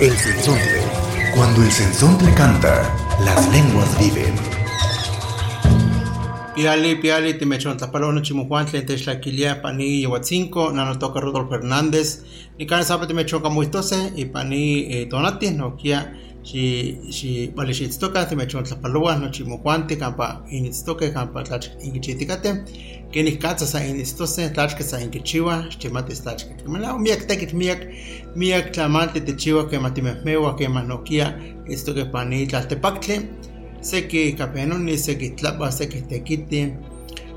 El sensontle. Cuando el sensontle canta, las lenguas viven. Piali, piali, timechon tlapalona chimujuantle, techlaquilia, pani, yehuatzinco, nanotoca Rodolfo Hernández, ni cada sábado timechon camuitose, y pani, eh, tonati, no kia, xiualixitstocah timechontlapalouah nochi mokuantih campa initztokeh campa tlach inkichitikateh kenih katza sa initztoseh tlachkeh sa inkichiuah xchimatis tlachkeh quemeh miak tekitl miak miak tlamantli techiuah quemah e timehmeuah quemah nokia itztokeh pan itlaltepaktli seki kapeh noni seki tlapah seki tekitih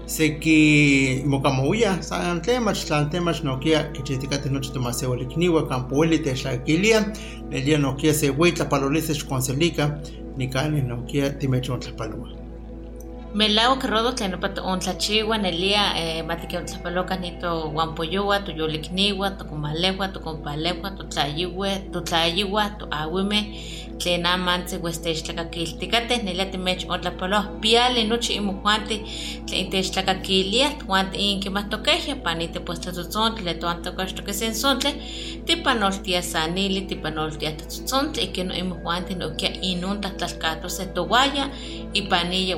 seki mokamouya, san temach, tlan temach nokia, kichitikati nochi tomaseualikniwa, kampueli texlakilia, nelia nokia se huitla palolices conselica, nikani nokia timechon Melao que rodo tlen nopa ontlachiwa nelia eh, matike ontlapaloka nito huampoyowa, toyolikniwa, tokomalewa, tokompalewa, totlayiwe, totlayiwa, toawime, tlen amantzi huestechtlakakiltikateh nelia timech ontlapaloh piali nochi imojuanti tlen paniti pues tlatzotzontle tuan tokaxtoke sensontle tipanoltia sanili tipanoltia tlatzotzontle ikino imojuanti nokia inun tlahtlalkahtose towaya ipaniya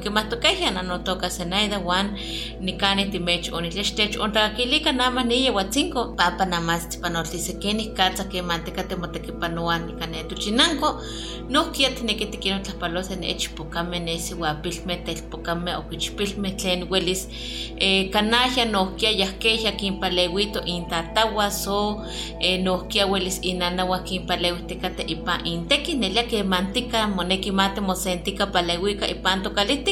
huatzinko ikimahtokehya nanotoka senaida wan nikani timech onitlextech ontlakakilika nama niya huatzinko papa namas tipanoltisekenih katsa kemantika timotekipanoa nikane tochinanko nohkia tineki tikinotlapalos en echpokame nesi huapilme telpokame okichpilme tlen welis eh, kanahya nohkia yahkehya kinpalewito intatawa so eh, nohkia welis inanawa kinpalewihtikate ipan inteki nelia kemantika moneki mate mosentika palewika ipan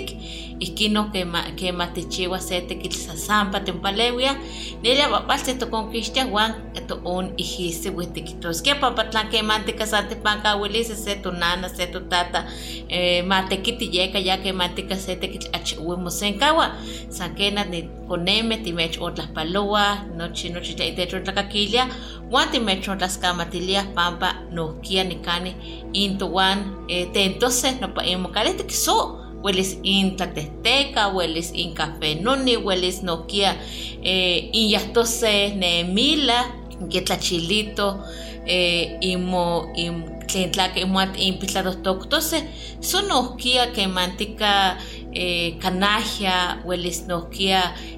tokalihtik ihkino kematichiwa se tekilsasampa tinpalewia nelia papaltzi tokonkixtia wan toon ihisi wihtikitoskia papatlan kemantika sa tipankawilisi se tonana se totata eh, matekiti yeka ya kemantika se tekitl achiwi mosenkawa san kena koneme timech otlahpaloa nochi nochi tla itech otlakakilia wan timech otlaskamatilia pampa nohkia nikani intowan eh, tentose nopa inmokalihtik so welis intlatehteka, welis inkafenoni, welis nokia eh, inyahtose nemila, inketlachilito, eh, imo, im, tlen tlaka imuat inpitlatotoctose, so nohkia kemantika eh, kanahya, welis nohkia istikateh tlaka tekilkisenkawa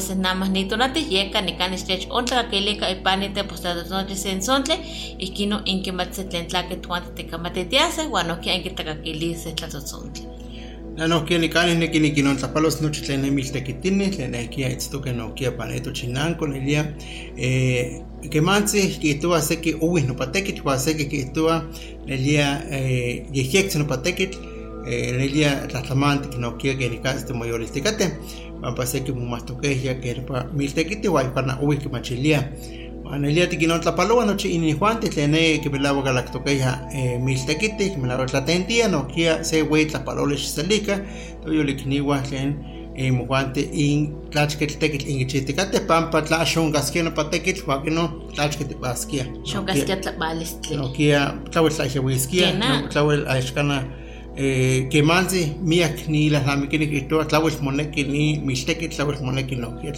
se namah nitonatih yeka nikan istech ontlakakilika ipanite postatotontle sensontle ihkino inkimatse tlen tlaka tuan tikamatitiaseh wan nohkia inkitakakilise tlatzotzontle. Nanohkia nikanih neki nikinontlahpalos nochi tlen nemiltekitini, tlen ehkia itztoke nohkia paneto chinanko nelia eh, kemantzih kihtowa seki owih nopa tekitl, wan seki kihtowa nelia eh, yehyektzin nopa tekitl, nelia tlahtlamantik nohkia kenikatz timoyolihtikateh, pampa seki momahtokehya kepa miltekiti wan ipana owih kimachilia. Wan nelia tikinontlapalowa nochi inijuanti tlen ne kimelawak kalaktokehya miltekiti, kimelawak tlatentia nohkia se wei tlapaloli xiselika, toyolikniwa tlen imojuanti in tlachketl tekitl inkichihtikateh pampa tla xonkaskia nopa tekitl wan kino tlachketipaskia. Xonkaskia tlabalistli. Nohkia tlauel tlaixewiskia, Kena. tlauel axkana eh, kemanzi miak nilahlamikinih kihtowa tlauel moneki ni mixtekitl tlauel moneki nohkia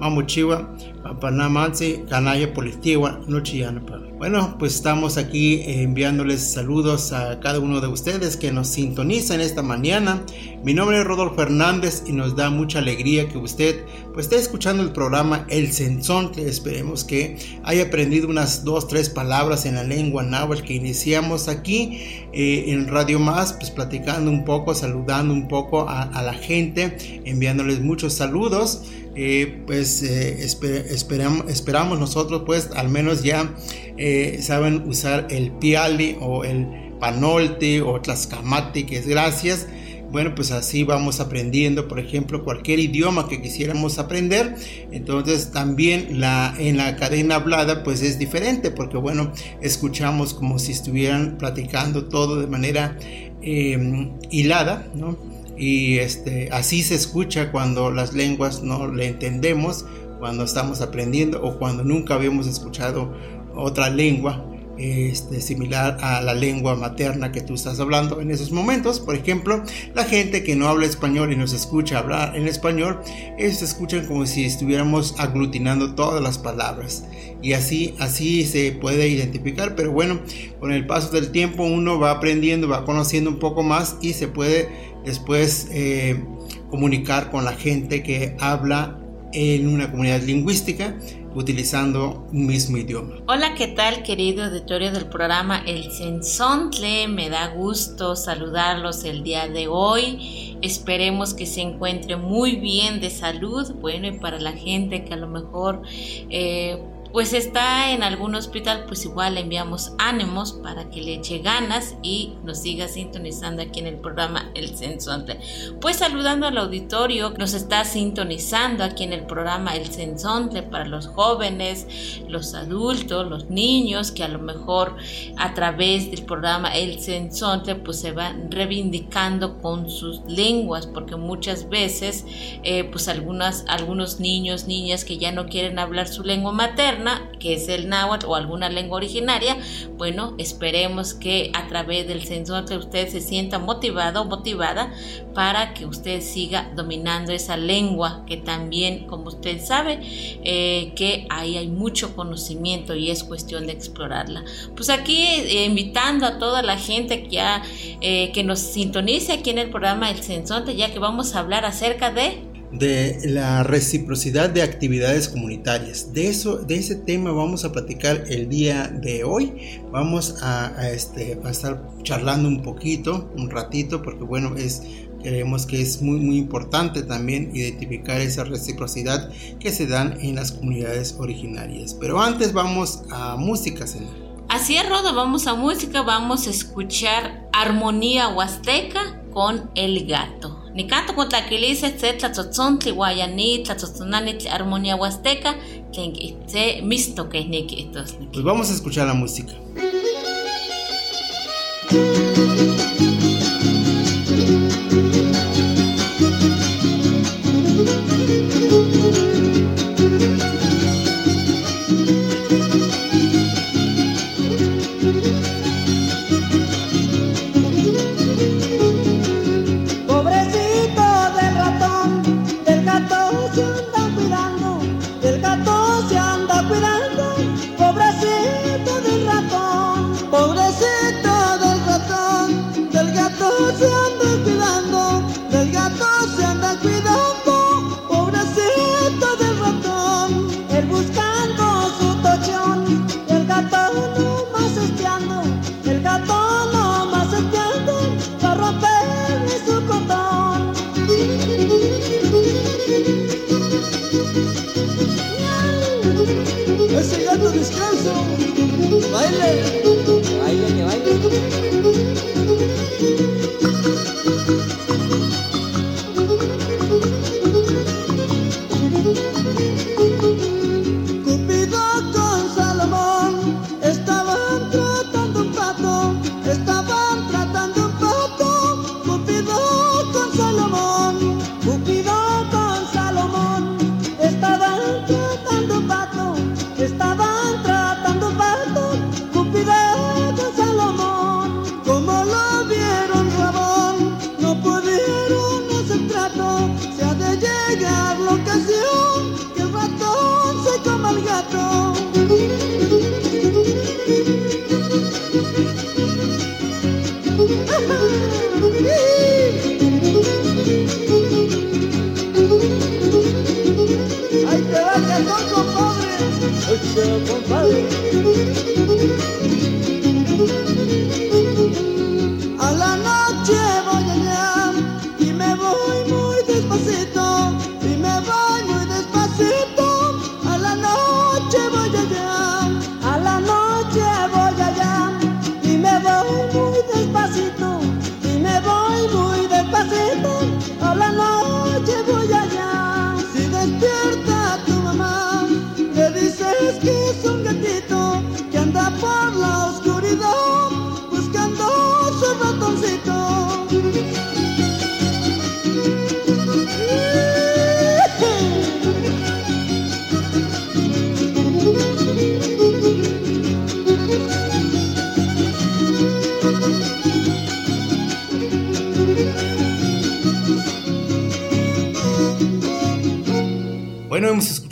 tlachketl mamochiwa pampa namanzi kanaya polihtiwa nochi yanapa. Bueno, pues estamos aquí eh, enviándoles saludos a cada uno de ustedes que nos sintonizan esta mañana. Mi nombre es Rodolfo Hernández y nos da mucha alegría que usted pues esté escuchando el programa El Sensontle. Esperemos que haya aprendido unas dos, tres palabras en la lengua náhuatl que iniciamos aquí eh, en Radio Más, pues platicando un poco, saludando un poco a la gente, enviándoles muchos saludos. Eh, pues eh, esper- esperam- esperamos nosotros pues al menos ya eh, saben usar el piali o el panolte o tlascamati que gracias bueno, pues así vamos aprendiendo, por ejemplo, cualquier idioma que quisiéramos aprender. Entonces también la, en la cadena hablada pues es diferente porque bueno, escuchamos como si estuvieran platicando todo de manera em, hilada, ¿no? Y este, así se escucha cuando las lenguas no le entendemos, cuando estamos aprendiendo o cuando nunca habíamos escuchado otra lengua este, similar a la lengua materna que tú estás hablando en esos momentos. Por ejemplo, la gente que no habla español y nos escucha hablar en español, ellos escuchan como si estuviéramos aglutinando todas las palabras. Y así, así se puede identificar, pero bueno, con el paso del tiempo uno va aprendiendo, va conociendo un poco más y se puede después eh, comunicar con la gente que habla en una comunidad lingüística utilizando un mismo idioma. Hola, ¿qué tal querido auditorio del programa El Sensontle? Me da gusto saludarlos el día de hoy. Esperemos que se encuentre muy bien de salud. Bueno, y para la gente que a lo mejor... Eh, pues está en algún hospital, pues igual le enviamos ánimos para que le eche ganas y nos siga sintonizando aquí en el programa El Sensonte. Pues saludando al auditorio, nos está sintonizando aquí en el programa El Sensonte para los jóvenes, los adultos, los niños que a lo mejor a través del programa El Sensonte pues se van reivindicando con sus lenguas porque muchas veces eh, pues algunas, algunos niños, niñas que ya no quieren hablar su lengua materna que es el náhuatl o alguna lengua originaria, bueno, esperemos que a través del que usted se sienta motivado o motivada para que usted siga dominando esa lengua que también, como usted sabe, eh, que ahí hay mucho conocimiento y es cuestión de explorarla. Pues aquí eh, invitando a toda la gente que, ya, eh, que nos sintonice aquí en el programa El Sensonte, ya que vamos a hablar acerca de de la reciprocidad de actividades comunitarias. De eso, de ese tema vamos a platicar el día de hoy. Vamos a, este, a estar charlando un poquito, un ratito, porque bueno, es creemos que es muy muy importante también identificar esa reciprocidad que se dan en las comunidades originarias. Pero antes vamos a música, señor. Así es, Rodo, vamos a música, vamos a escuchar Armonía Huasteca con El Gato. Nicanto con tlaquilice tse tlatzotzontle guayani tlatzotzonani armonía huasteca tlen itse misto que niki Pues vamos a escuchar la música.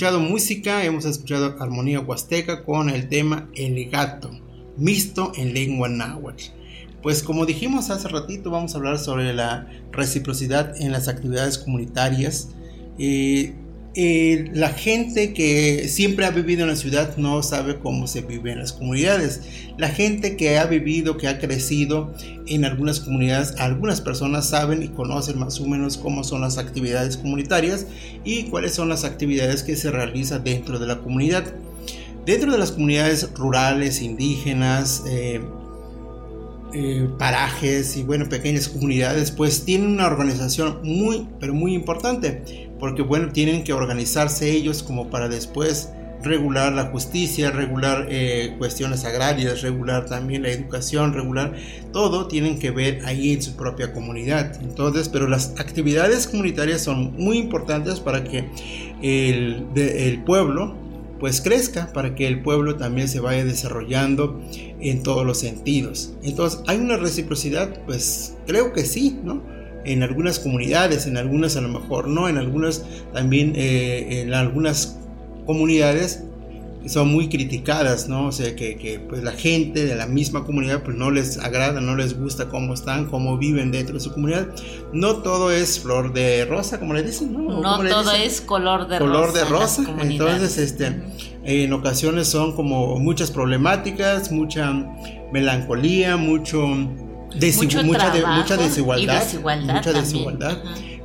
Escuchado música, hemos escuchado armonía huasteca con el tema El gato, mixto en lengua náhuatl. Pues como dijimos hace ratito, vamos a hablar sobre la reciprocidad en las actividades comunitarias. Eh, eh, la gente que siempre ha vivido en la ciudad no sabe cómo se vive en las comunidades. La gente que ha vivido, que ha crecido en algunas comunidades, algunas personas saben y conocen más o menos cómo son las actividades comunitarias y cuáles son las actividades que se realizan dentro de la comunidad. Dentro de las comunidades rurales, indígenas, eh, eh, parajes y bueno, pequeñas comunidades, pues tienen una organización muy, pero muy importante, porque bueno, tienen que organizarse ellos como para después regular la justicia, regular eh, cuestiones agrarias, regular también la educación, regular todo tienen que ver ahí en su propia comunidad. Entonces, pero las actividades comunitarias son muy importantes para que el, el pueblo pues crezca para que el pueblo también se vaya desarrollando en todos los sentidos. Entonces, ¿hay una reciprocidad? Pues creo que sí, ¿no? En algunas comunidades, en algunas a lo mejor no, en algunas también, eh, en algunas comunidades son muy criticadas, ¿no? O sea, que, que, pues la gente de la misma comunidad pues no les agrada, no les gusta cómo están, cómo viven dentro de su comunidad. No todo es flor de rosa, como le dicen, ¿no? No todo es color de color rosa. de rosa. Entonces, este, en ocasiones son como muchas problemáticas, mucha melancolía, mucho, mucho mucha, de, mucha desigualdad, desigualdad mucha también. desigualdad.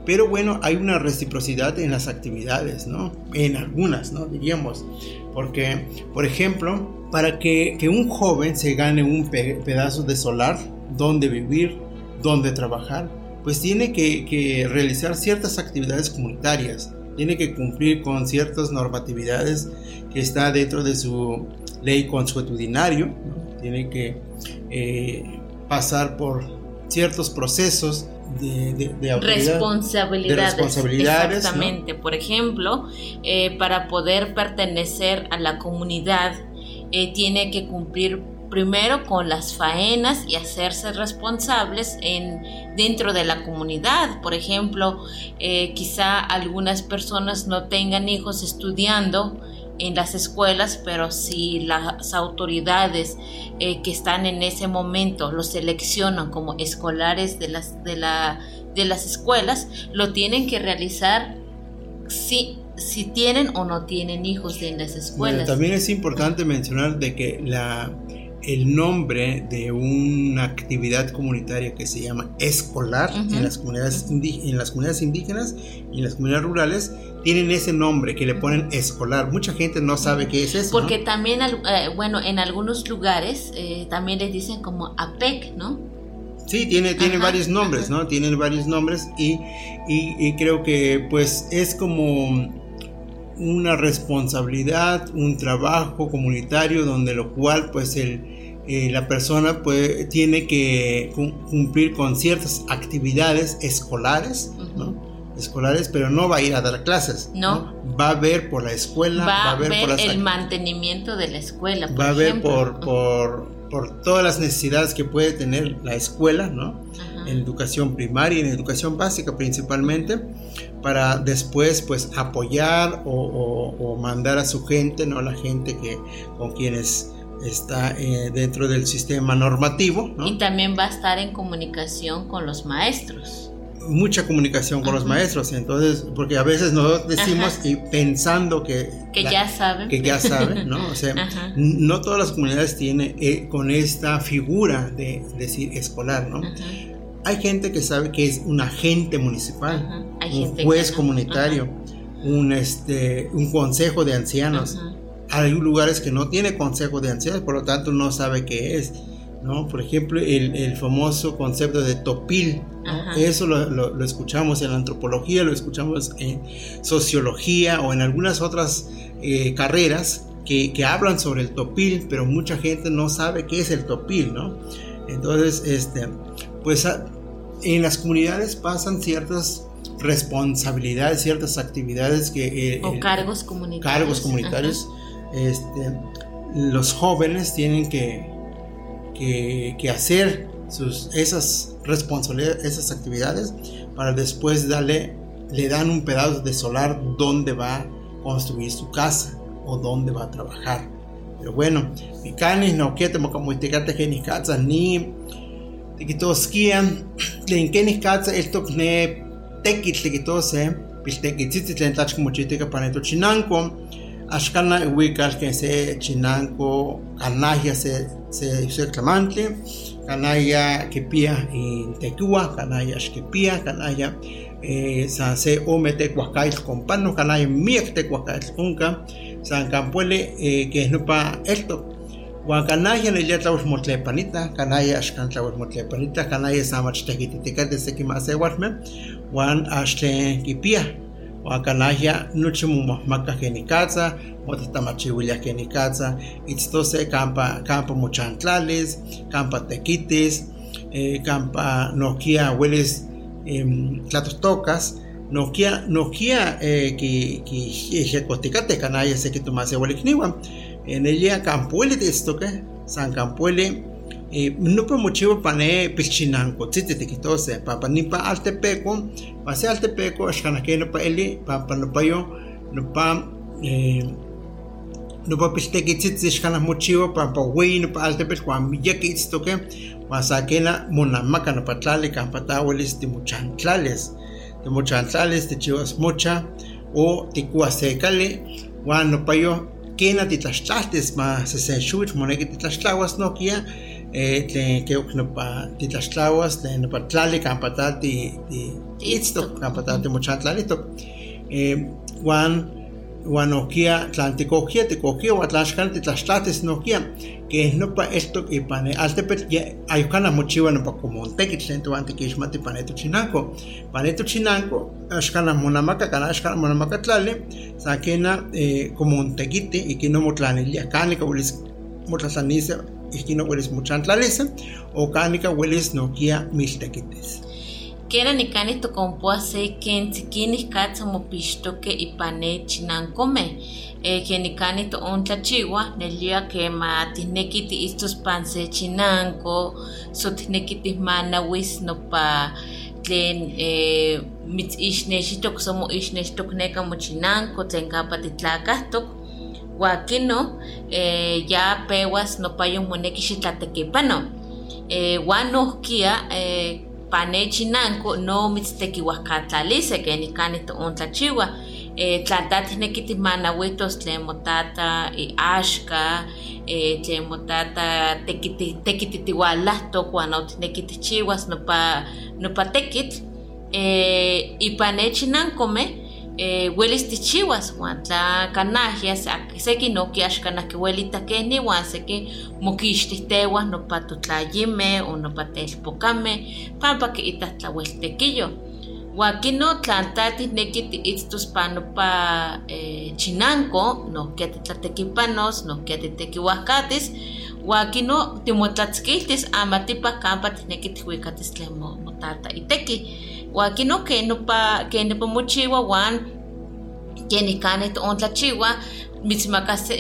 Pero bueno, hay una reciprocidad en las actividades, ¿no? En algunas, ¿no? Diríamos. Porque, por ejemplo, para que, que un joven se gane un pe pedazo de solar, donde vivir, donde trabajar, pues tiene que, que, realizar ciertas actividades comunitarias, tiene que cumplir con ciertas normatividades que está dentro de su ley consuetudinario, ¿no? tiene que eh, pasar por ciertos procesos de, de, de responsabilidades, de responsabilidades exactamente ¿no? por ejemplo eh, para poder pertenecer a la comunidad eh, tiene que cumplir primero con las faenas y hacerse responsables en dentro de la comunidad por ejemplo eh, quizá algunas personas no tengan hijos estudiando en las escuelas, pero si las autoridades eh, que están en ese momento los seleccionan como escolares de las, de, la, de las escuelas, lo tienen que realizar si, si tienen o no tienen hijos en las escuelas. Bueno, también es importante mencionar de que la, el nombre de una actividad comunitaria que se llama escolar uh -huh. en, las comunidades en las comunidades indígenas y en las comunidades rurales tienen ese nombre que le ponen escolar. Mucha gente no sabe qué es eso. Porque ¿no? también, eh, bueno, en algunos lugares eh, también les dicen como APEC, ¿no? Sí, tiene, tiene ajá, varios nombres, ajá. ¿no? Tienen varios nombres y, y, y creo que pues es como una responsabilidad, un trabajo comunitario donde lo cual pues el, eh, la persona pues, tiene que cumplir con ciertas actividades escolares, uh -huh. ¿no? escolares, pero no va a ir a dar clases. No. ¿no? Va a ver por la escuela, va, va a ver, ver por las el mantenimiento de la escuela. va a ver por, por, por, todas las necesidades que puede tener la escuela, ¿no? Ajá. En educación primaria y en educación básica principalmente, para después pues apoyar o, o, o mandar a su gente, ¿no? La gente que con quienes está eh, dentro del sistema normativo. ¿no? Y también va a estar en comunicación con los maestros mucha comunicación con los maestros, entonces, porque a veces nos decimos Ajá. y pensando que, que la, ya saben, que ya saben, ¿no? O sea, Ajá. no todas las comunidades tienen eh, con esta figura de decir escolar, ¿no? Hay gente que sabe que es un agente municipal, un juez no. comunitario, un este, un consejo de ancianos. Hay lugares que no tiene consejo de ancianos, por lo tanto no sabe qué es. ¿no? Por ejemplo, el, el, famoso concepto de topil, ¿no? eso lo, lo, lo, escuchamos en la antropología, lo escuchamos en sociología o en algunas otras eh, carreras que, que, hablan sobre el topil, pero mucha gente no sabe qué es el topil, ¿no? Entonces, este, pues en las comunidades pasan ciertas responsabilidades, ciertas actividades que... Eh, o cargos comunitarios. Cargos comunitarios. Este, los jóvenes tienen que que, que, hacer sus, esas responsabilidades, esas actividades, para después darle, le dan un pedazo de solar donde va construir su casa o dónde va a trabajar. Pero bueno, mi canis no quiero como te que ni casa ni tikitoskia tlen kenih katsa eltok ne tekitl tikitose piltekitzitzin axkana iuikal ken se chinanko kanahya se se se tlamantli kanaya kipia in tekiwa kanaya xkipia kanaya eh, san se ome tekuahkaitl kompano kanaya miek tekuahkaitl onka san kampueli eh, que nopa eltok Juan canaya ne ya tlaus motlepanita, canaya ashkan tlaus motlepanita, canaya samach tequititica de sekimase warme, Juan ashte kipia, Juan canaya nuchi mumahmaka kenikatza, motatamachiwilia kenikatza, itztose campa, campa muchantlales, campa tequites, eh, campa nokia hueles eh, tlatostocas, nokia nokia eh, ki ki ejecoticate canaya se que tomase huelikniwa, en ella campuele de esto que san campuele eh, no pa mochivo pane pilchinanco titi tikitose pa pa ni pa altepeco pa se altepeco ashkanake no pa eli pa pa no pa yo no pa eh, no pa pilteki titi ashkana mochivo pa pa wei no pa altepeco kwa miyaki esto que pa sakena monamaka no pa tlali campa tawelis ti muchantlales ti muchantlales ti chivas mucha o ti kuasekale wan no pa yo kena titlaxtlahtes ma sesenxuitl moneki titlaxtlawas nokia tlen keok nopa titlaxtlawas tlen nopa tlali kampa ta ti itztok kampa ta timochantlalitok eh, wan wan nokia tlan tikokia tikokia wan tlan xkan titlaxtlates nokia que nopa estok ipan altepetl ayukana mochiwa nopa komontekitl tlen toan tikixmati paneto chinanko paneto chinanko axkana monamaka kana axkana monamaka tlali sa kena eh, komontekiti ikino motlanilia kanika ulis motlatlanise ikino ulis mochantlalise o kanika ulis nokia miltekitis Kera nikani tokompua se ken tzikinih katsa mopixtoke ipane chinankome. eh, que nikani to on tlachiwa nelia que ma tineki ti istos panse chinanko so tineki ti manawis no pa tlen eh, mitz ixnexitok somo ixnexitok neka mochinanko tlen kapa titlakahtok wakino eh, ya pewas no pa yung moneki xitlatekipano eh, nohkia eh, pane chinanko no mitztekiuajkatlalise que nikani to on tlachiwa eh, tlatati nekiti manawitos tlen motata eh, eh, tlen motata tekiti tekititiualahtok uan otinekitichiuas nopa nopa tekitl. Eh, ipan nechinankomeh eh, welis tichiuas uan tla kanahya seki noki axka nahki welitakenih uan seki mokixtihteuah nopa totlayimeh o nopa telpokameh pampa kiitah tlaueltekiyo Wakino tlantati neki tiitztos panopa eh, chinanko, nohkia titlatekipanos, nohkia titekiuajkatis, wakino timotlatzkiltis amatipa kampa tineki tihuikatis tlen motata Wakino ken nopa ken nopa mochiwa wan ken ikani tontlachiwa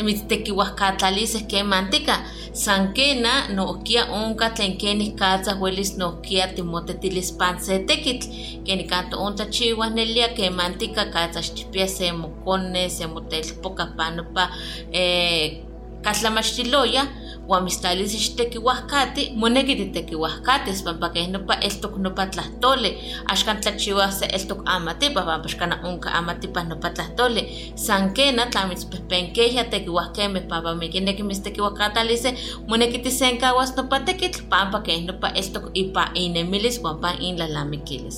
mitztekiuajkatlaliseh ken mantika. San kena nohkia onka tlen kenih katza welis nohkia timotetilis pan se tekitl. Kenih kan toontachiuah nelia kemantika katza xtikpia se mokone se motelpoka panopa eh, kaltlamachtiloya uan mitztlalis ixtekiuajkati moneki titekiuajkatis pampa keh nopa eltok nopa tlahtoli axkan tlachiuah se eltok amatipa pampa xkana onka amatipa nopa tlahtoli san kena tla mitzpehpenkehya tekiuajkemeh pampa mikineki mitztekiuajkatalise moneki tisenkawas nopa tekitl pampa keh nopa eltok ipa inemilis uan pan inlalamikilis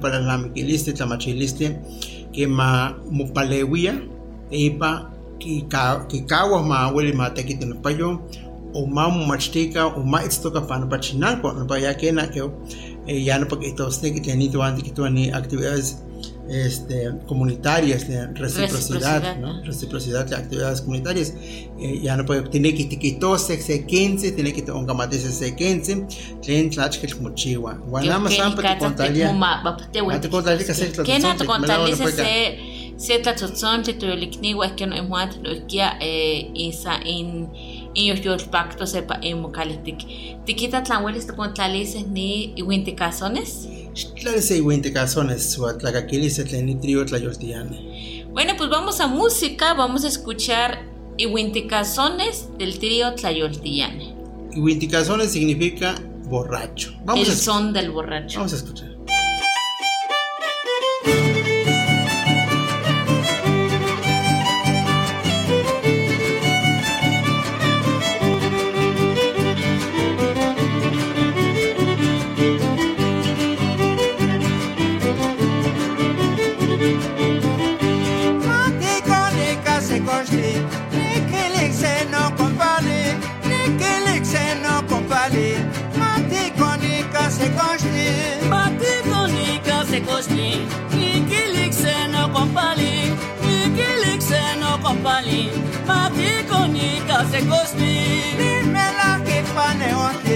para la miquiliste tlamachiliste que ma mopalewia ipa kikawas ma weli ma tekiti no payo o ma machtika o ma itztoka pa no pachinanko no pa ya kena que ya no pa kitos neki tenito anti kito ni actividades este, comunitarias de reciprocidad, ¿no? reciprocidad de actividades comunitarias. Eh, ya no puede, tiene que se 15, tiene que más se 15, tlen tlach que como chihuahua. Guanama más para te contaría. Te contaría que ¿Qué no te contaría se se tlatzotzon te tuyolikniwa que no emuat no eh isa in in yo pacto sepa emocalitic. Tikita tlanwelis te contalices ni iwintikazones. Claro, Wente Cazones, Suatlacakili, trio Tlayoltiane. Bueno, pues vamos a música, vamos a escuchar Iwinticazones del trío Tlayoltiane. Iwinticazones significa borracho. Vamos El son del borracho. Vamos a escuchar. Cosni, Nikilik se no compali, Nikilik se no compali, Mati konika se cosni. Dime la que paneote,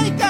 Jamaica.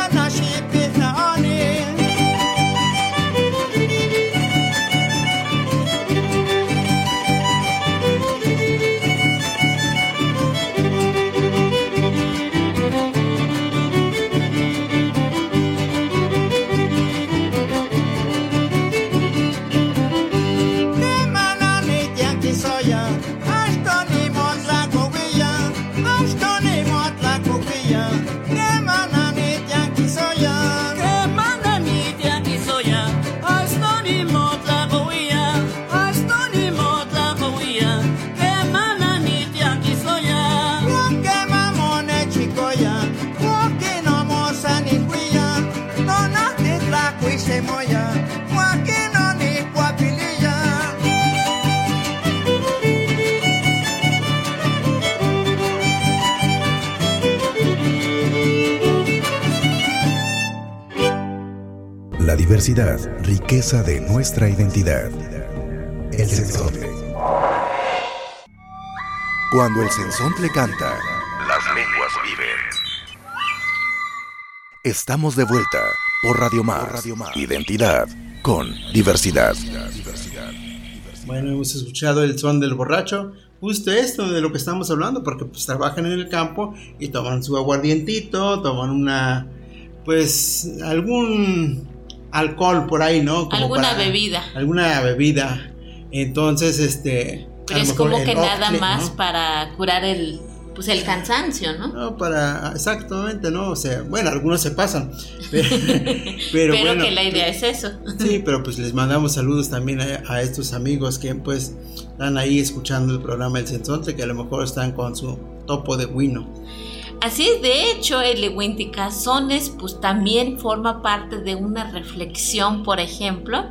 Riqueza de nuestra identidad. El sensontle. Cuando el sensontle canta, las lenguas viven. Estamos de vuelta por Radio Más. Identidad con diversidad. Bueno, hemos escuchado el son del borracho. Justo esto de lo que estamos hablando, porque pues trabajan en el campo y toman su aguardientito, toman una, pues algún alcohol por ahí, ¿no? alguna bebida. Alguna bebida. Entonces, este... Pero es como que nada más para curar el pues el cansancio, ¿no? No, para, exactamente, ¿no? O sea, bueno, algunos se pasan, pero, Pero, bueno, que la idea es eso. Sí, pero pues les mandamos saludos también a, a estos amigos que pues están ahí escuchando el programa El Sensonte, que a lo mejor están con su topo de wino. Así es, de hecho, el Cazones pues también forma parte de una reflexión, por ejemplo,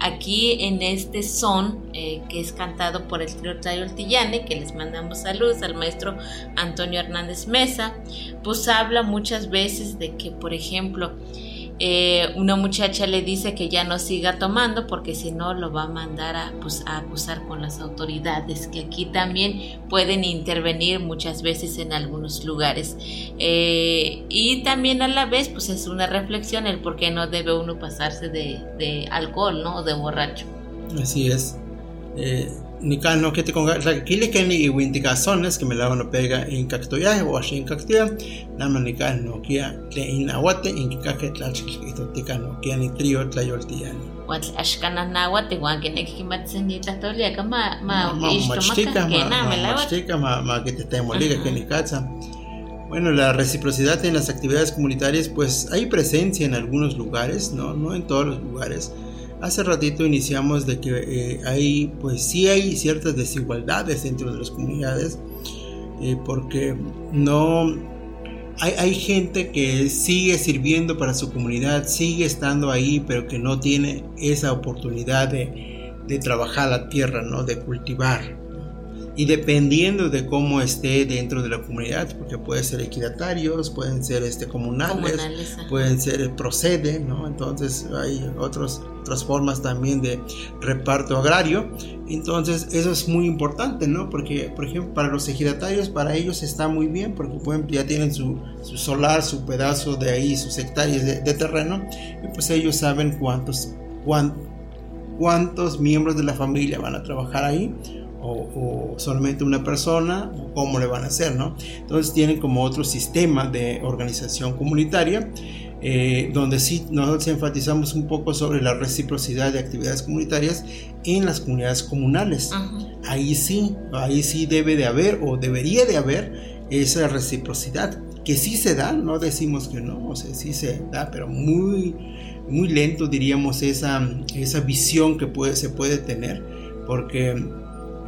aquí en este son eh, que es cantado por el trío Tillane, que les mandamos saludos al maestro Antonio Hernández Mesa, pues habla muchas veces de que, por ejemplo, eh, una muchacha le dice que ya no siga tomando porque si no lo va a mandar a, pues, a acusar con las autoridades, que aquí también pueden intervenir muchas veces en algunos lugares. Eh, y también a la vez pues es una reflexión el por qué no debe uno pasarse de, alcohol, ¿no? De borracho. Así es. Eh, ni no que te conga la kile que ni winticazones que me la no pega en cactoya o así en cactoya la manica no kia le in que caque tlachito tica no kia ni trío tlayoltiani Wat ashkana nawate wan que ne kimatsenita tolia kama ma ma ishto machtica maka que na me ma ma ni caza bueno, la reciprocidad en las actividades comunitarias, pues hay presencia en algunos lugares, no, no en todos los lugares. Hace ratito iniciamos de que eh, hay, pues sí hay ciertas desigualdades dentro de las comunidades, eh, porque no hay, hay gente que sigue sirviendo para su comunidad, sigue estando ahí, pero que no tiene esa oportunidad de, de trabajar la tierra, ¿no? De cultivar. Y dependiendo de cómo esté dentro de la comunidad, porque pueden ser equidatarios, pueden ser este, comunales, Comunales, pueden ser el procede, ¿no? Entonces hay otros, otras formas también de reparto agrario. Entonces eso es muy importante, ¿no? Porque, por ejemplo, para los ejidatarios, para ellos está muy bien, porque pueden, ya tienen su, su solar, su pedazo de ahí, sus hectáreas de, de terreno, y pues ellos saben cuántos, cuán- cuántos miembros de la familia van a trabajar ahí. O, o solamente una persona, cómo le van a hacer, ¿no? Entonces tienen como otro sistema de organización comunitaria eh, donde sí nosotros enfatizamos un poco sobre la reciprocidad de actividades comunitarias en las comunidades comunales. Ajá. Ahí sí, ahí sí debe de haber o debería de haber esa reciprocidad, que sí se da, no decimos que no, o sea, sí se da, pero muy, muy lento diríamos esa, esa visión que puede, se puede tener, porque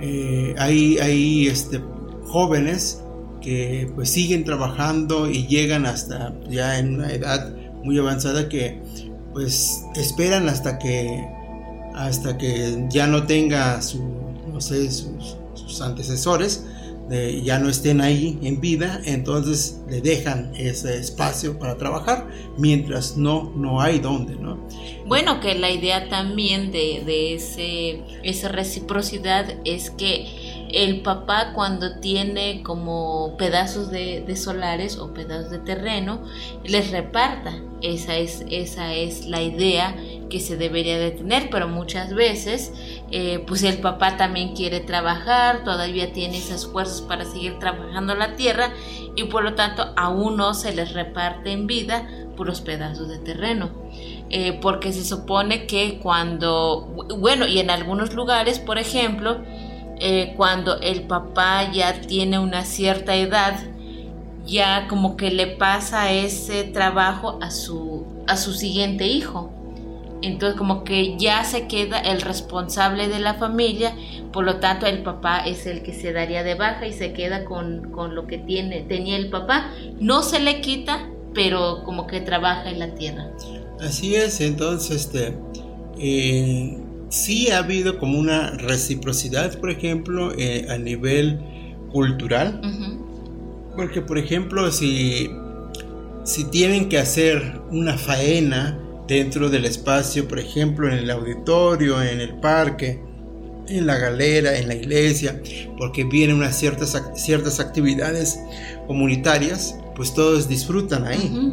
eh, hay, hay este, jóvenes que pues siguen trabajando y llegan hasta ya en una edad muy avanzada que pues esperan hasta que hasta que ya no tenga su no sé sus, sus antecesores de- ya no estén ahí en vida entonces le dejan ese espacio para trabajar mientras no no hay donde no Bueno, que la idea también de, de ese, esa reciprocidad es que el papá cuando tiene como pedazos de, de solares o pedazos de terreno, les reparta. Esa es, esa es la idea que se debería de tener, pero muchas veces eh, pues el papá también quiere trabajar, todavía tiene esas fuerzas para seguir trabajando la tierra y por lo tanto aún no se les reparte en vida puros pedazos de terreno. Eh, porque se supone que cuando, bueno, y en algunos lugares, por ejemplo, eh, cuando el papá ya tiene una cierta edad, ya como que le pasa ese trabajo a su, a su siguiente hijo. Entonces como que ya se queda el responsable de la familia, por lo tanto el papá es el que se daría de baja y se queda con, con lo que tiene, tenía el papá. No se le quita, pero como que trabaja en la tierra. Así es, entonces, este, eh, sí ha habido como una reciprocidad, por ejemplo, eh, a nivel cultural, porque, por ejemplo, si, si tienen que hacer una faena dentro del espacio, por ejemplo, en el auditorio, en el parque, en la galera, en la iglesia, porque vienen unas ciertas, ciertas actividades comunitarias, pues todos disfrutan ahí.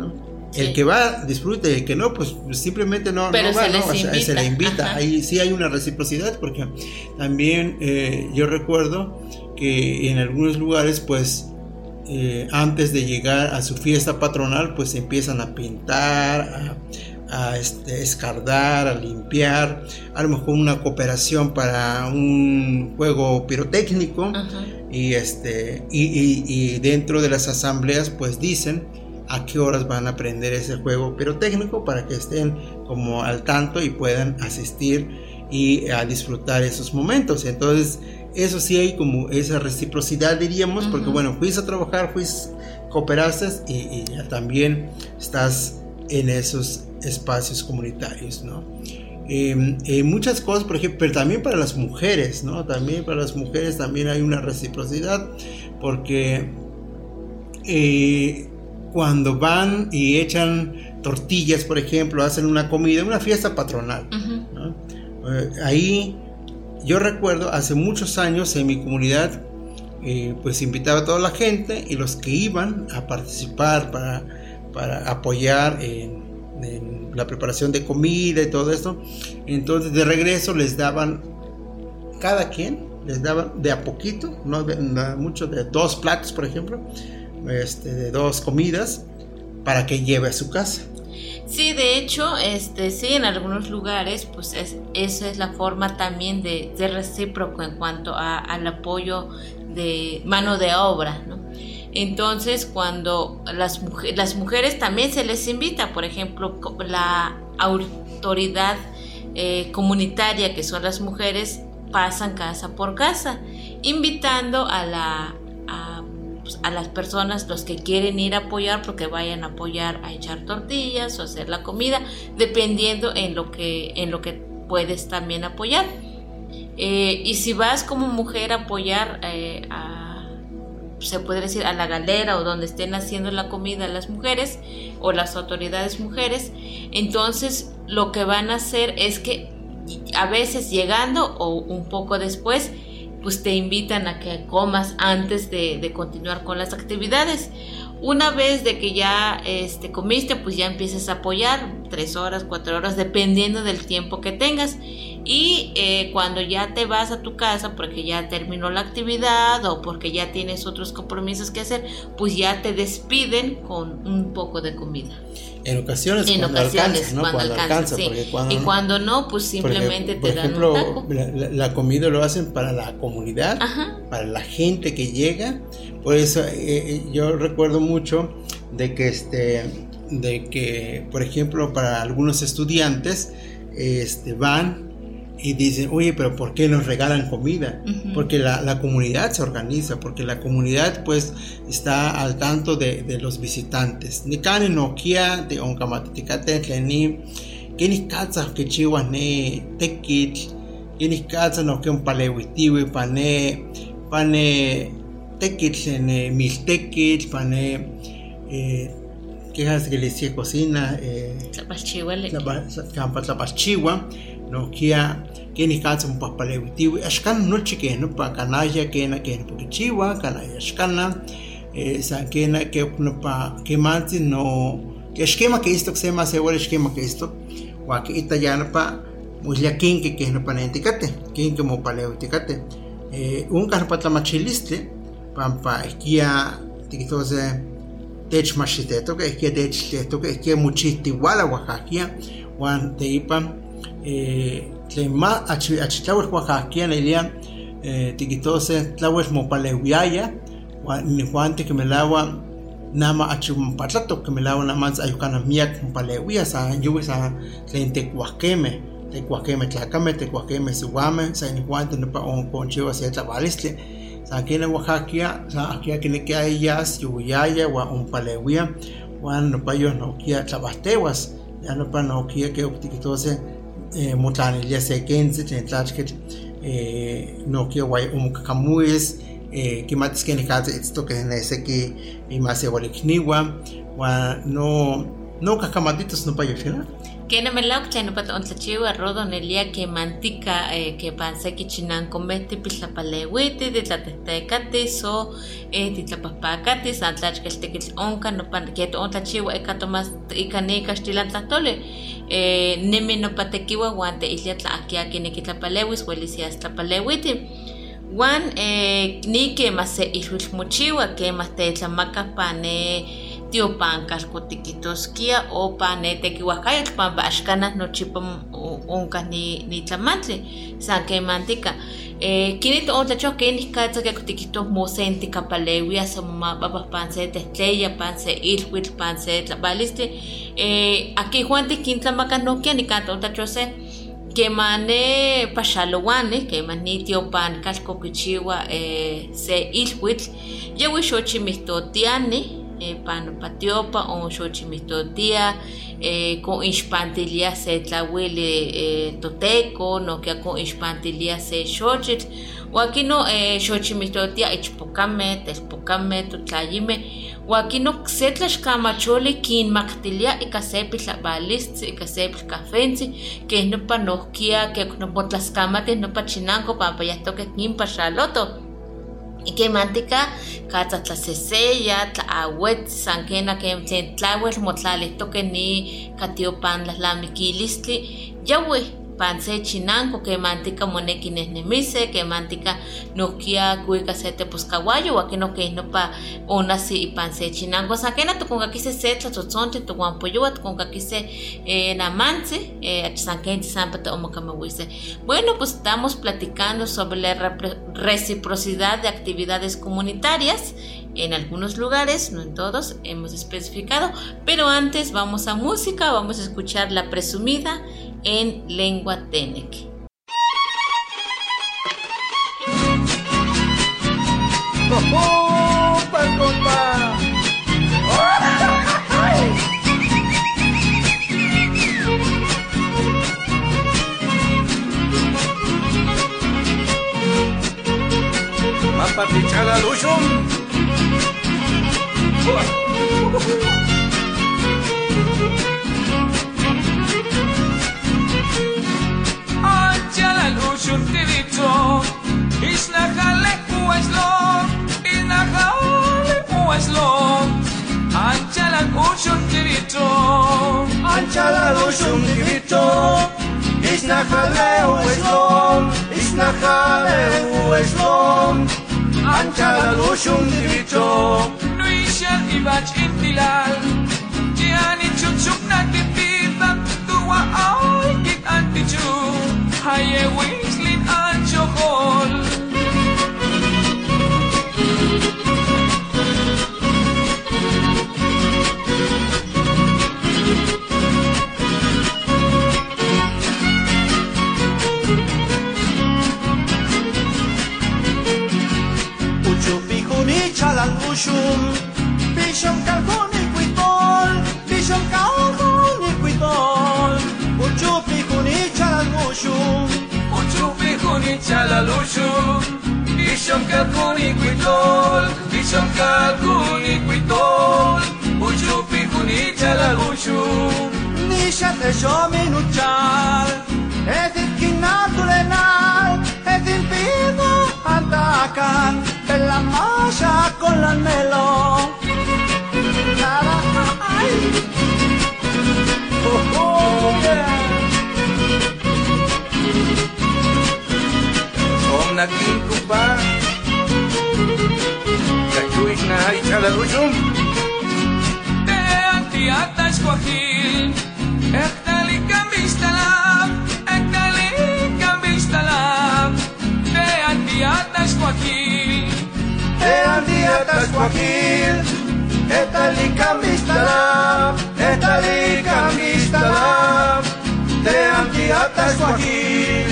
El que va disfruta y el que no, pues simplemente no, Pero no va, se ¿no? O sea, se le invita. ajá. Ahí sí hay una reciprocidad porque también eh, yo recuerdo que en algunos lugares, pues eh, antes de llegar a su fiesta patronal, pues empiezan a pintar, a, a este, escardar, a limpiar, a lo mejor una cooperación para un juego pirotécnico Ajá. y, este, y, y- y dentro de las asambleas pues dicen a qué horas van a aprender ese juego pirotécnico para que estén como al tanto y puedan asistir y a disfrutar esos momentos. Entonces, eso sí hay como esa reciprocidad diríamos, porque bueno, fuiste a trabajar, fuiste, cooperaste y, y ya también estás en esos espacios comunitarios, ¿no? Eh, eh, muchas cosas, por ejemplo, pero también para las mujeres, ¿no? También para las mujeres también hay una reciprocidad, porque eh, cuando van y echan tortillas, por ejemplo, hacen una comida, una fiesta patronal, Ujú. ¿no? Eh, ahí yo recuerdo hace muchos años en mi comunidad, eh, pues invitaba a toda la gente y los que iban a participar para, para apoyar en, la preparación de comida y todo esto, entonces de regreso les daban cada quien les daban de a poquito, no de mucho, de dos platos, por ejemplo, este, de dos comidas, para que lleve a su casa. Sí, de hecho, este, sí, en algunos lugares, pues es, esa es la forma también de ser recíproco en cuanto a- al apoyo de mano de obra, ¿no? Entonces, cuando las, muje- las mujeres también se les invita, por ejemplo, la autoridad eh, comunitaria, que son las mujeres, pasan casa por casa, invitando a la... pues, a las personas, los que quieren ir a apoyar, porque vayan a apoyar a echar tortillas o hacer la comida, dependiendo en lo que, en lo que puedes también apoyar. Eh, y si vas como mujer a apoyar eh, a, se puede decir, a la galera o donde estén haciendo la comida las mujeres o las autoridades mujeres, entonces lo que van a hacer es que a veces llegando o un poco después, pues te invitan a que comas antes de, continuar con las actividades. Una vez de que ya este, comiste, pues ya empiezas a apoyar tres horas, cuatro horas, dependiendo del tiempo que tengas. Y eh, cuando ya te vas a tu casa porque ya terminó la actividad o porque ya tienes otros compromisos que hacer, pues ya te despiden con un poco de comida. En ocasiones, En cuando ocasiones, alcanza, ¿no? cuando, alcanza, sí. porque cuando y cuando no, pues porque, simplemente por te dan ejemplo, un taco. La, la- comida lo hacen para la comunidad, Ajá. para la gente que llega. Por eso eh, eh, yo recuerdo mucho de que este de que por ejemplo para algunos estudiantes este van y dicen, oye, pero ¿por qué nos regalan comida? Ujú. Porque la, la comunidad se organiza, porque la comunidad pues está al tanto de, de los visitantes. Ni kani no kia de onkamaticate tleni, kini katsa que chihuas ne tekit, kini katsa no que un palewitiwi pane, pane tekit ne miltekit, pane, eh, ¿qué es que le decía cocina? Eh, tlapalchiwa no kia kini katsa mo papalewitiwi ashkan no chike no pa kanaya kena kena pukichiwa kanaya ashkana eh, sa kena que no pa que manti no que esquema que esto que se llama se vuelve esquema que esto wa que ita ya no pa mulia kin que que no pa nenticate kin que mo palewititate eh, un kan pa tlamachiliste pampa kia tikitose tech machiteto que kia tech teto que kia muchiti wala oaxaquia wan teipa eh, tlen ma achi achitlawel oaxaquia nelia eh, tikitose tlawel mopalewiaya wan nijuan tikimelawa nama achi patlato kimelawa namans ayukana miak mopalewia sa yuwi sa tlen tekuahkeme tekuahkeme tlakame tekuahkeme siwame sa nijuan tenopa onkonchiwa se tlavalistli sa kina Oaxaca sa akia kine kia ellas yuyaya wa umpalewia wan nopa yo no kia tlabastewas ya nopa no kia ke optikitose eh, motlanilia se kensi tlen tlachketl eh, no kia wai umkakamuis kimatis kene katse itztoke nese ki imase walikniwa wa no no kakamatitos nopa yo shira Kena melao que no pata ontlachiwa rodo nelia que mantica eh, que panse que chinan comete pitlapalewiti de tlatecate so eh titlapapacate san tlachkeltekil onka no pan que ontlachiwa eka tomas ikane kastilan tlatole eh nemi no patekiwa guante islia tlakia que ne kitlapalewis huelisias tlapalewiti Juan, eh, ni que más se mochiwa que más te tlamaka pane tiopan kalkotikitoskia o pa netekiuajkayotl pampa axkanah nochipa onkah ni ni tlamantli. San kemantika. Eh, kini toontlachok kenih katza kektikihtoh mosenti kapalewia somomapapah pan se tehtleya pan se ilhuitl pan se tlapalistli eh, aki juanti kintlamakah nohkia nikan toontlachok se kemane paxalowani keman nitiopan kalkokichiwa eh, se ilhuitl. Yawi xochimihtotiani eh, pano patiopa o xochimihtotia eh, con ixpantilia se tlawili eh, toteco nohkia con ixpantilia se xochitl wakino eh, xochimihtotia ichpokame telpokame totlayime wakino se tlaxkamacholi kinmaktilia ika se piltlabalistli ika se pilkahfentzi keh nopa nohkia keh nopotlaskamatih nopa chinanko pampa yahtokeh kinpaxaloto kemantika katza tlaseseya tlaawetzi san ken tlen tlauel motlalihtoke ni katiopan tlalamikilistlih yawih pan se chinanko kemantika moneki nehnemise kemantika nohkia kuika se teposkawayo wakino keh nopa onasi ipan se chinanko san kena tokonkakise se tlatzotzontle tokuanpoyowa tokonkakise eh, namantzi eh, san kentzi sanpa toomokamahuise bueno pues estamos platicando sobre la reciprocidad de actividades comunitarias en algunos lugares, no en todos, hemos especificado, pero antes vamos a música, vamos a escuchar la presumida en lengua Tenec. ¡Oh, σουρτιδιτό Εις να χαλέκου εσλό Εις να χαόλικου εσλό Αντσαλαν ούσουν τυριτό Αντσαλαν ούσουν τυριτό Εις να χαλέου εσλό Εις να χαλέου εσλό Αντσαλαν ούσουν τυριτό Νουίσιαν ιβάτς ιν τυλάλ Τι ανιτσουτσουκ να τυπ λεγούκι μου. Τε αντιάτα σκοχή, εκτελεί καμπίσταλα. Εκτελεί καμπίσταλα. Τε αντιάτα σκοχή, τε αντιάτα σκοχή. Εκτελεί καμπίσταλα. Εκτελεί καμπίσταλα. Τε αντιάτα σκοχή.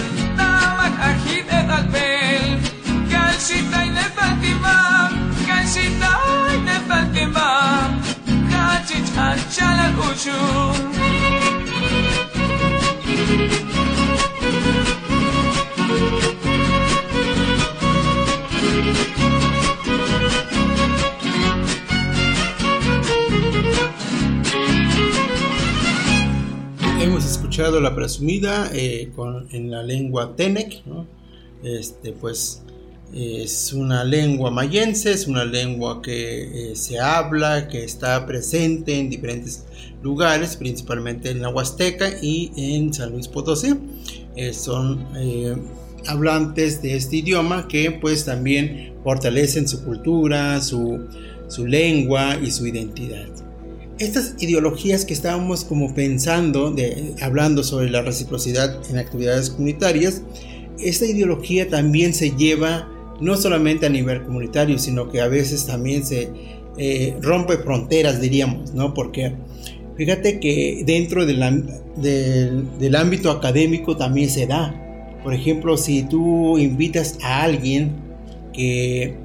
Hemos escuchado la presumida eh, con- en la lengua Tenec. Este, pues es una lengua mayense, es una lengua que eh, se habla, que está presente en diferentes lugares, principalmente en la Huasteca y en San Luis Potosí. Eh, son eh, hablantes de este idioma que pues también fortalecen su cultura, su, su lengua y su identidad. estas ideologías que estábamos como pensando, de, hablando sobre la reciprocidad en actividades comunitarias, esta ideología también se lleva no solamente a nivel comunitario, sino que a veces también se eh, rompe fronteras, diríamos, ¿no? Porque fíjate que dentro del, ámbito académico también se da. Por ejemplo, si tú invitas a alguien que,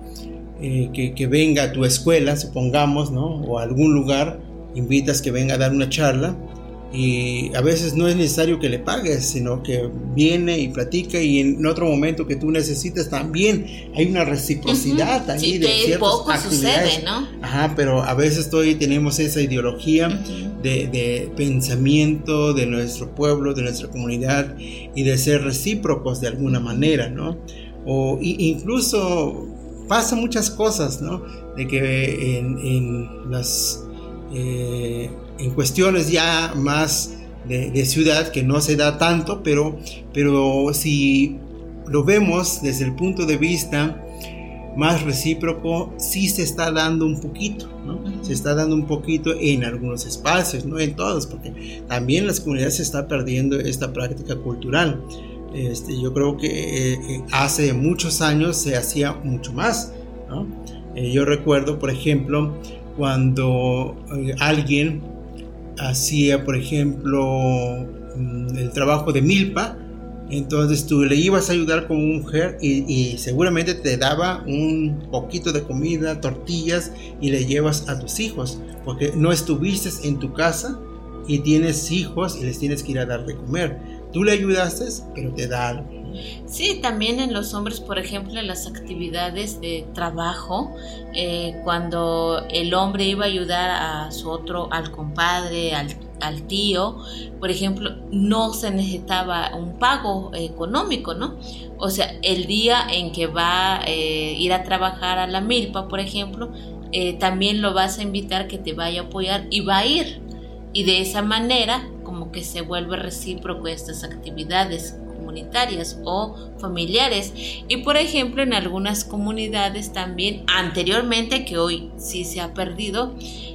eh, que, que, venga a tu escuela, supongamos, ¿no? O a algún lugar, invitas que venga a dar una charla, y a veces no es necesario que le pagues, sino que viene y platica y en otro momento que tú necesitas también hay una reciprocidad ahí Sí, de que ciertas poco actividades. sucede, ¿no? Ajá, pero a veces todavía tenemos esa ideología de, de pensamiento de nuestro pueblo, de nuestra comunidad y de ser recíprocos de alguna manera, ¿no? O incluso pasa muchas cosas, ¿no? De que en, en las eh, en cuestiones ya más de, de ciudad que no se da tanto, pero, pero si lo vemos desde el punto de vista más recíproco, sí se está dando un poquito, ¿no? Se está dando un poquito en algunos espacios, no en todos, porque también las comunidades se está perdiendo esta práctica cultural. Este, yo creo que eh, eh, hace muchos años se hacía mucho más, ¿no? Eh, yo recuerdo, por ejemplo, cuando eh, alguien hacía, por ejemplo, mm, el trabajo de milpa, entonces tú le ibas a ayudar como mujer y, y seguramente te daba un poquito de comida, tortillas y le llevas a tus hijos, porque no estuviste en tu casa y tienes hijos y les tienes que ir a dar de comer. Tú le ayudaste, pero te da algo. Sí, también en los hombres, por ejemplo, en las actividades de trabajo, eh, cuando el hombre iba a ayudar a su otro, al compadre, al, tío, por ejemplo, no se necesitaba un pago económico, ¿no? O sea, el día en que va a eh, ir a trabajar a la milpa, por ejemplo, eh, también lo vas a invitar que te vaya a apoyar y va a ir. Y de esa manera, como que se vuelve recíproco estas actividades comunitarias o familiares y por ejemplo en algunas comunidades también anteriormente que hoy sí se ha perdido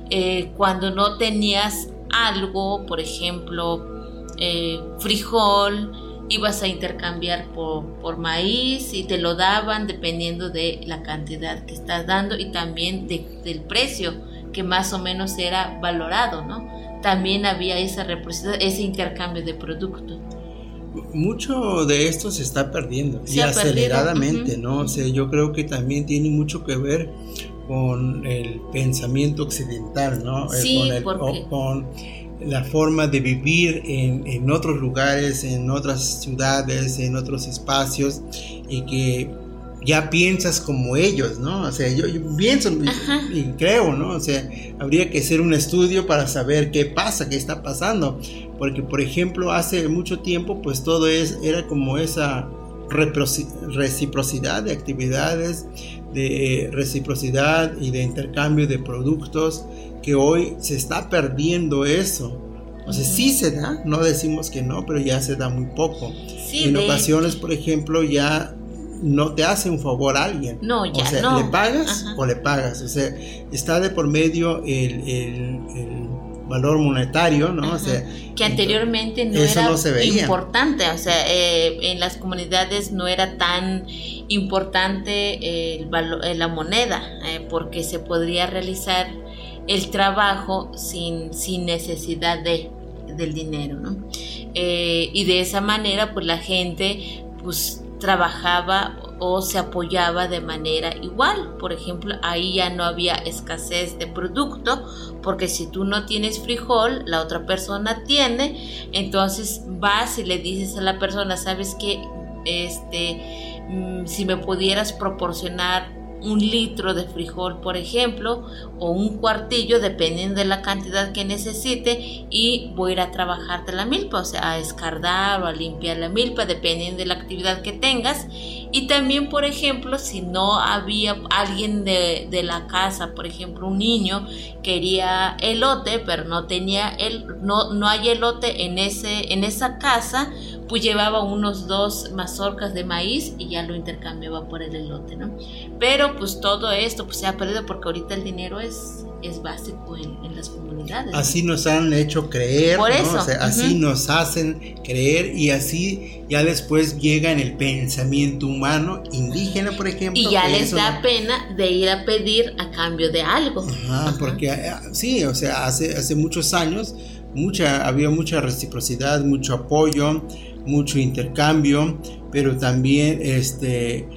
eh, cuando no tenías algo por ejemplo eh, frijol ibas a intercambiar por, por maíz y te lo daban dependiendo de la cantidad que estás dando y también de- del precio que más o menos era valorado, ¿no? También había esa ese intercambio de productos. Mucho de esto se está perdiendo Se y perdido, aceleradamente. ¿no? O sea, yo creo que también tiene mucho que ver con el pensamiento occidental, ¿no? Eh, Sí, con, el- porque- con la forma de vivir en, en otros lugares, en otras ciudades, en otros espacios y que ya piensas como ellos, ¿no? O sea, yo, yo pienso Ajá. y creo, ¿no? O sea, habría que hacer un estudio para saber qué pasa, qué está pasando. Porque, por ejemplo, hace mucho tiempo, pues todo es, era como esa reciprocidad de actividades, de reciprocidad y de intercambio de productos, que hoy se está perdiendo eso. O sea, sí se da, no decimos que no, pero ya se da muy poco. Sí, en ocasiones, por ejemplo, ya no te hace un favor a alguien. No, ya o sea, no. le pagas Ajá. o le pagas. O sea, está de por medio el, el- el valor monetario, ¿no? O sea, que anteriormente no Eso era no se veía. importante, o sea, eh, en las comunidades no era tan importante eh, el valo- eh, la moneda, eh, porque se podría realizar el trabajo sin, sin necesidad de, del dinero, ¿no? Y de esa manera, pues la gente, pues trabajaba o se apoyaba de manera igual. Por ejemplo, ahí ya no había escasez de producto, porque si tú no tienes frijol, la otra persona tiene, entonces vas y le dices a la persona, sabes que este, mm, si me pudieras proporcionar un litro de frijol, por ejemplo, o un cuartillo, dependiendo de la cantidad que necesite, y voy a ir a trabajar de la milpa, o sea, a escardar o a limpiar la milpa, dependiendo de la actividad que tengas. Y también, por ejemplo, si no había alguien de, de la casa, por ejemplo, un niño quería elote, pero no tenía el, no, no hay elote en ese, en esa casa, pues llevaba unos dos mazorcas de maíz y ya lo intercambiaba por el elote, ¿no? Pero pues todo esto pues se ha perdido porque ahorita el dinero es es básico en, en las comunidades. ¿no? Así nos han hecho creer, Por ¿no? eso, O sea, así nos hacen creer y así ya después llega en el pensamiento humano indígena, por ejemplo. Y ya les da no- pena de ir a pedir a cambio de algo. Ajá, porque eh, sí, o sea, hace, hace muchos años mucha, había mucha reciprocidad, mucho apoyo, mucho intercambio, pero también este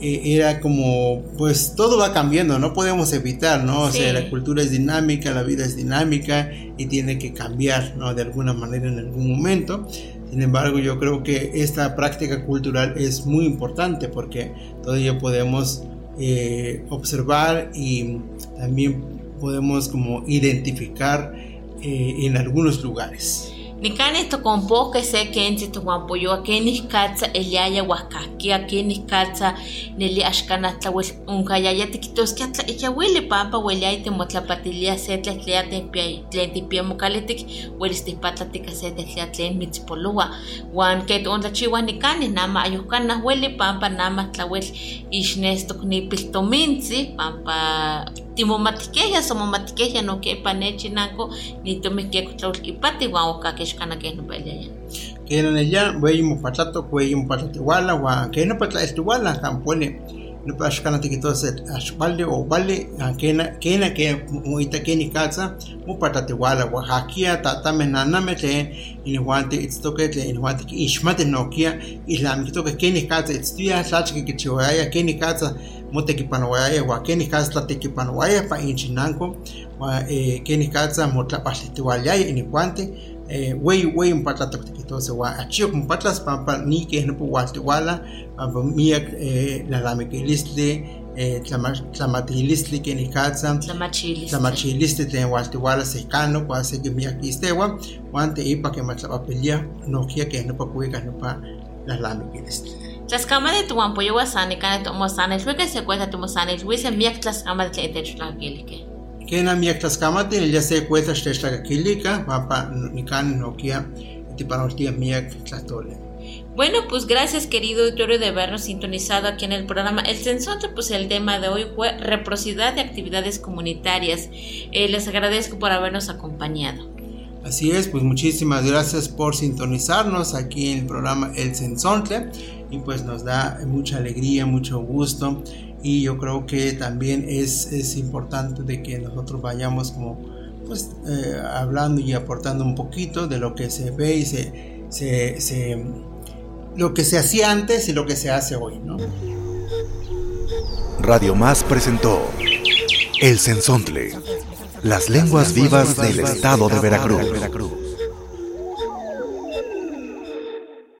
eh, era como, pues todo va cambiando, no podemos evitar, ¿no? O sea, la cultura es dinámica, la vida es dinámica y tiene que cambiar, ¿no? De alguna manera en algún momento. Sin embargo, yo creo que esta práctica cultural es muy importante porque todavía podemos eh, observar y también podemos como identificar eh, en algunos lugares. Nikani to kompo que se kenchi to wampoyo que ni katsa eliaya wakaki que ni katsa neli ashkana tlawel unka ya ya tikitos que atla ya huele pampa huele ay te motla patilia se tla tla te pia tlen ti pia mokaletik huele sti patla tika se tla tlen mitzpolua wan que to onda chiwa nikani nama ayukana huele pampa nama tlawel ishnesto ni piltominzi pampa timomatikeya somomatikeya no que panechi nanko ni tome que tlawel ipati wan oka que shkana que no Que eran allá, güey, mo patlato, güey, mo patlatiwala, wa, no patla estiwala, no pa ashkana tikitos ashwale o vale, kena, kena que muita keni katsa, mo patlatiwala, wa hakia, tatame naname te, in huante itztoke te, in huante ki ishmate nokia, islam kitoke keni katsa, itztia, tlachke que chiwaya, keni katsa, motekipanwaya, wa keni katsa tlatekipanwaya pa inchinanko, wa eh, keni katsa motlapalitiwalaya, in huante, eh, wey wey mpatla toktikitose wa achiok mpatlas pampa ni ke no puwalte wala pampa miak eh, la lamekilistli eh, tlamatilistli ke ni katsa tlamachilis tlamachilistli tlen walte wala sekano kwa seki miak istewa wante ipa ke matlapapelia nokia ke no pakuika no pa la lamekilistli Tlaskama de tu wampoyo wasani kana tu mosani luego se cuenta tu mosani luise miak tlaskama de tlaitech tlakilike kena miak ya se cuesta tipanoltia miak Bueno, pues gracias querido auditorio de habernos sintonizado aquí en el programa El Sensonte, pues el tema de hoy fue reciprocidad de actividades comunitarias. Eh, les agradezco por habernos acompañado. Así es, pues muchísimas gracias por sintonizarnos aquí en el programa El Sensontle y pues nos da mucha alegría, mucho gusto y yo creo que también es, es importante de que nosotros vayamos como pues eh, hablando y aportando un poquito de lo que se ve y se, se, se lo que se hacía antes y lo que se hace hoy, ¿no? Radio Más presentó El Sensontle, las lenguas vivas del estado de Veracruz.